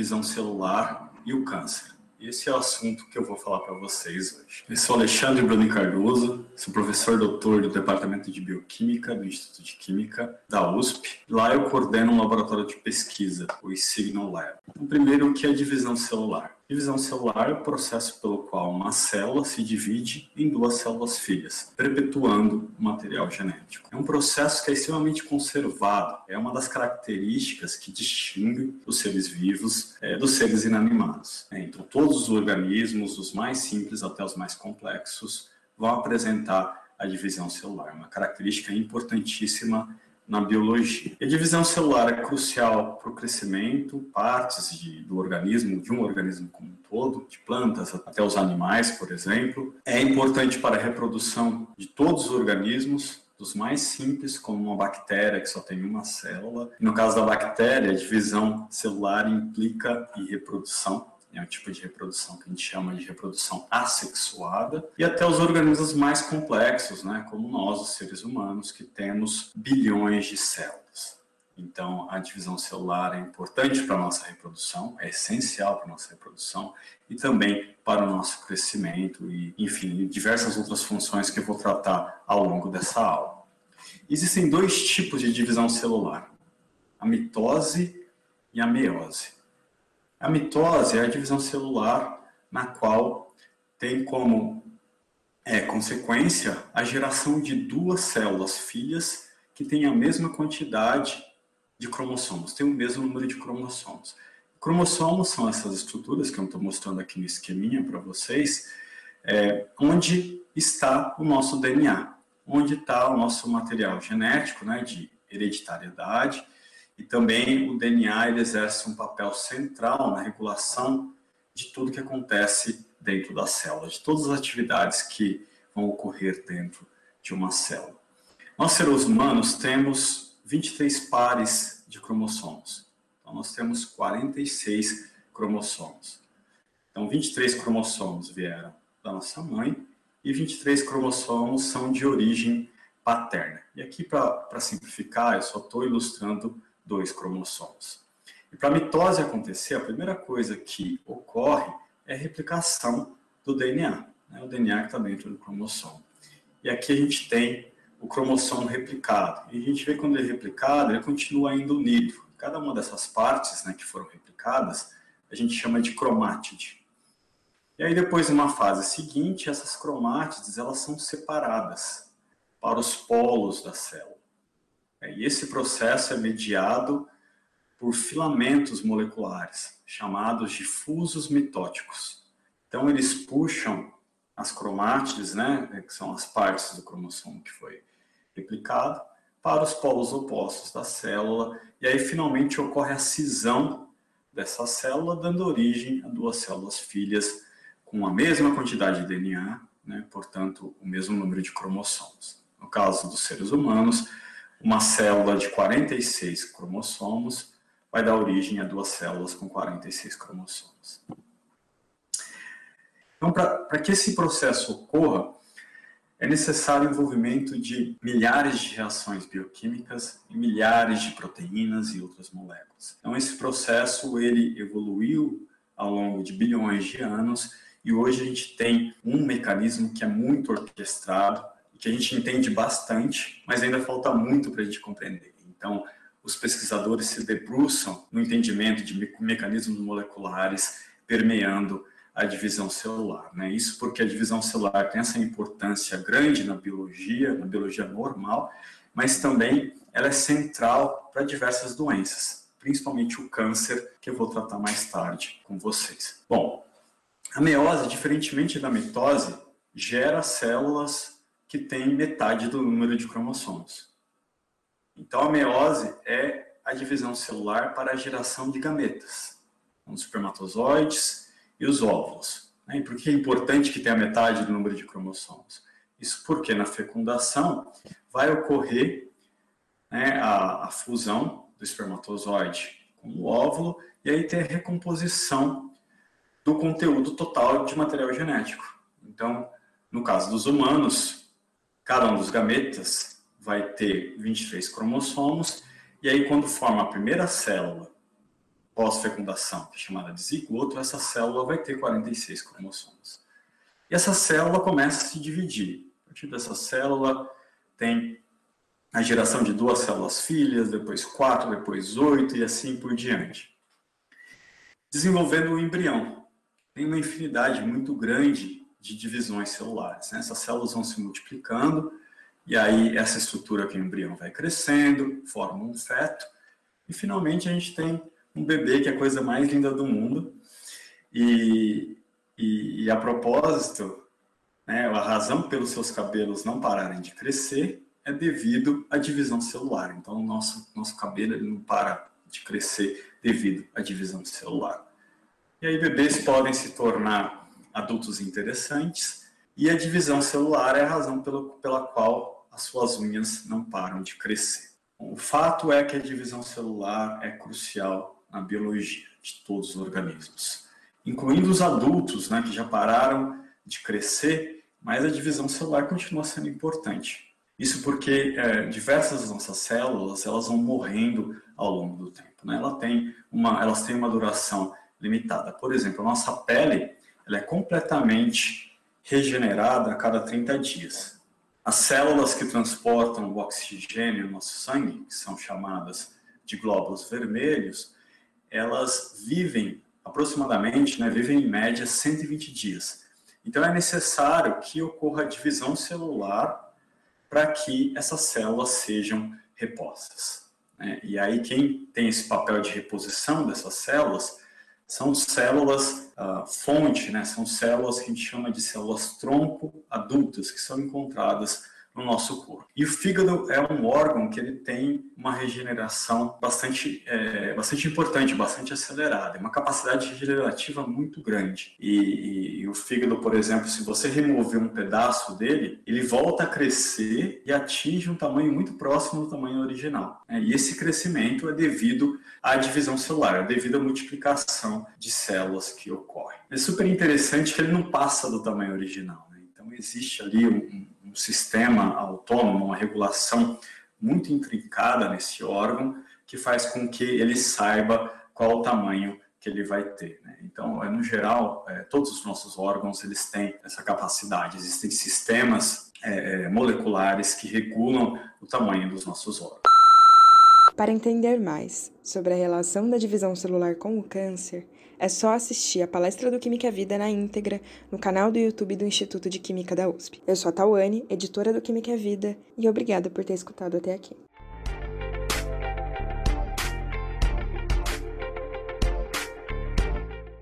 divisão celular e o câncer. Esse é o assunto que eu vou falar para vocês hoje. Eu sou Alexandre Bruno Cardoso, sou professor doutor do Departamento de Bioquímica do Instituto de Química da USP. Lá eu coordeno um laboratório de pesquisa, o Signal Lab. Então, primeiro, o que é divisão celular? Divisão celular é o processo pelo qual uma célula se divide em duas células filhas, perpetuando o material genético. É um processo que é extremamente conservado, é uma das características que distingue os seres vivos é, dos seres inanimados. É, então, todos os organismos, dos mais simples até os mais complexos, vão apresentar a divisão celular, uma característica importantíssima na biologia. E a divisão celular é crucial para o crescimento, partes de, do organismo, de um organismo como um todo, de plantas até os animais, por exemplo. É importante para a reprodução de todos os organismos, dos mais simples, como uma bactéria que só tem uma célula. no caso da bactéria, a divisão celular implica em reprodução é um tipo de reprodução que a gente chama de reprodução assexuada, e até os organismos mais complexos, né, como nós, os seres humanos, que temos bilhões de células. Então, a divisão celular é importante para a nossa reprodução, é essencial para a nossa reprodução e também para o nosso crescimento e, enfim, diversas outras funções que eu vou tratar ao longo dessa aula. Existem dois tipos de divisão celular, a mitose e a meiose. A mitose é a divisão celular na qual tem como é, consequência a geração de duas células filhas que têm a mesma quantidade de cromossomos, têm o mesmo número de cromossomos. Cromossomos são essas estruturas que eu estou mostrando aqui no esqueminha para vocês, é, onde está o nosso DNA, onde está o nosso material genético, né, de hereditariedade, e também o DNA exerce um papel central na regulação de tudo que acontece dentro da célula, de todas as atividades que vão ocorrer dentro de uma célula. Nós, seres humanos, temos 23 pares de cromossomos. Então, nós temos 46 cromossomos. Então, 23 cromossomos vieram da nossa mãe e 23 cromossomos são de origem paterna. E aqui, para simplificar, eu só estou ilustrando dois cromossomos. E para a mitose acontecer, a primeira coisa que ocorre é a replicação do DNA, né, o DNA que está dentro do cromossomo. E aqui a gente tem o cromossomo replicado. E a gente vê quando ele é replicado, ele continua ainda unido. Cada uma dessas partes né, que foram replicadas, a gente chama de cromátide. E aí depois, numa fase seguinte, essas cromátides elas são separadas para os polos da célula. É, e esse processo é mediado por filamentos moleculares, chamados de fusos mitóticos. Então, eles puxam as cromátides, né, que são as partes do cromossomo que foi replicado, para os polos opostos da célula, e aí finalmente ocorre a cisão dessa célula, dando origem a duas células filhas com a mesma quantidade de DNA, né, portanto, o mesmo número de cromossomos. No caso dos seres humanos, uma célula de 46 cromossomos vai dar origem a duas células com 46 cromossomos. Então, para que esse processo ocorra, é necessário o envolvimento de milhares de reações bioquímicas e milhares de proteínas e outras moléculas. Então, esse processo ele evoluiu ao longo de bilhões de anos e hoje a gente tem um mecanismo que é muito orquestrado que a gente entende bastante, mas ainda falta muito para a gente compreender. Então, os pesquisadores se debruçam no entendimento de mecanismos moleculares permeando a divisão celular. Né? Isso porque a divisão celular tem essa importância grande na biologia, na biologia normal, mas também ela é central para diversas doenças, principalmente o câncer, que eu vou tratar mais tarde com vocês. Bom, a meiose, diferentemente da mitose, gera células que tem metade do número de cromossomos. Então, a meiose é a divisão celular para a geração de gametas, os espermatozoides e os óvulos. Né? E por que é importante que tenha metade do número de cromossomos? Isso porque na fecundação vai ocorrer né, a, a fusão do espermatozoide com o óvulo e aí tem a recomposição do conteúdo total de material genético. Então, no caso dos humanos, Cada um dos gametas vai ter 23 cromossomos, e aí quando forma a primeira célula pós-fecundação, que é chamada de zigoto, essa célula vai ter 46 cromossomos. E essa célula começa a se dividir. A partir dessa célula tem a geração de duas células filhas, depois quatro, depois oito e assim por diante. Desenvolvendo o embrião. Tem uma infinidade muito grande de divisões celulares. Né? Essas células vão se multiplicando e aí essa estrutura que o embrião vai crescendo, forma um feto e finalmente a gente tem um bebê que é a coisa mais linda do mundo. E, e, e a propósito, né, a razão pelos seus cabelos não pararem de crescer é devido à divisão celular. Então, o nosso, nosso cabelo ele não para de crescer devido à divisão celular. E aí, bebês podem se tornar adultos interessantes, e a divisão celular é a razão pela, pela qual as suas unhas não param de crescer. O fato é que a divisão celular é crucial na biologia de todos os organismos, incluindo os adultos, né, que já pararam de crescer, mas a divisão celular continua sendo importante. Isso porque é, diversas das nossas células elas vão morrendo ao longo do tempo. Né? Ela tem uma, elas têm uma duração limitada. Por exemplo, a nossa pele ela é completamente regenerada a cada 30 dias. As células que transportam o oxigênio no nosso sangue, que são chamadas de glóbulos vermelhos, elas vivem aproximadamente, né, vivem em média 120 dias. Então é necessário que ocorra a divisão celular para que essas células sejam repostas. Né? E aí quem tem esse papel de reposição dessas células são células uh, fonte, né? são células que a gente chama de células tronco adultas, que são encontradas no nosso corpo. E o fígado é um órgão que ele tem uma regeneração bastante, é, bastante importante, bastante acelerada, é uma capacidade regenerativa muito grande. E, e, e, o fígado, por exemplo, se você remover um pedaço dele, ele volta a crescer e atinge um tamanho muito próximo do tamanho original. Né? E esse crescimento é devido à divisão celular, é devido à multiplicação de células que ocorre. É super interessante que ele não passa do tamanho original. Existe ali um, um sistema autônomo, uma regulação muito intrincada nesse órgão que faz com que ele saiba qual o tamanho que ele vai ter. Né? Então, é, no geral, é, todos os nossos órgãos eles têm essa capacidade. Existem sistemas é, moleculares que regulam o tamanho dos nossos órgãos. Para entender mais sobre a relação da divisão celular com o câncer, é só assistir a palestra do Química Vida na íntegra no canal do YouTube do Instituto de Química da USP. Eu sou a Tauane, editora do Química Vida, e obrigada por ter escutado até aqui.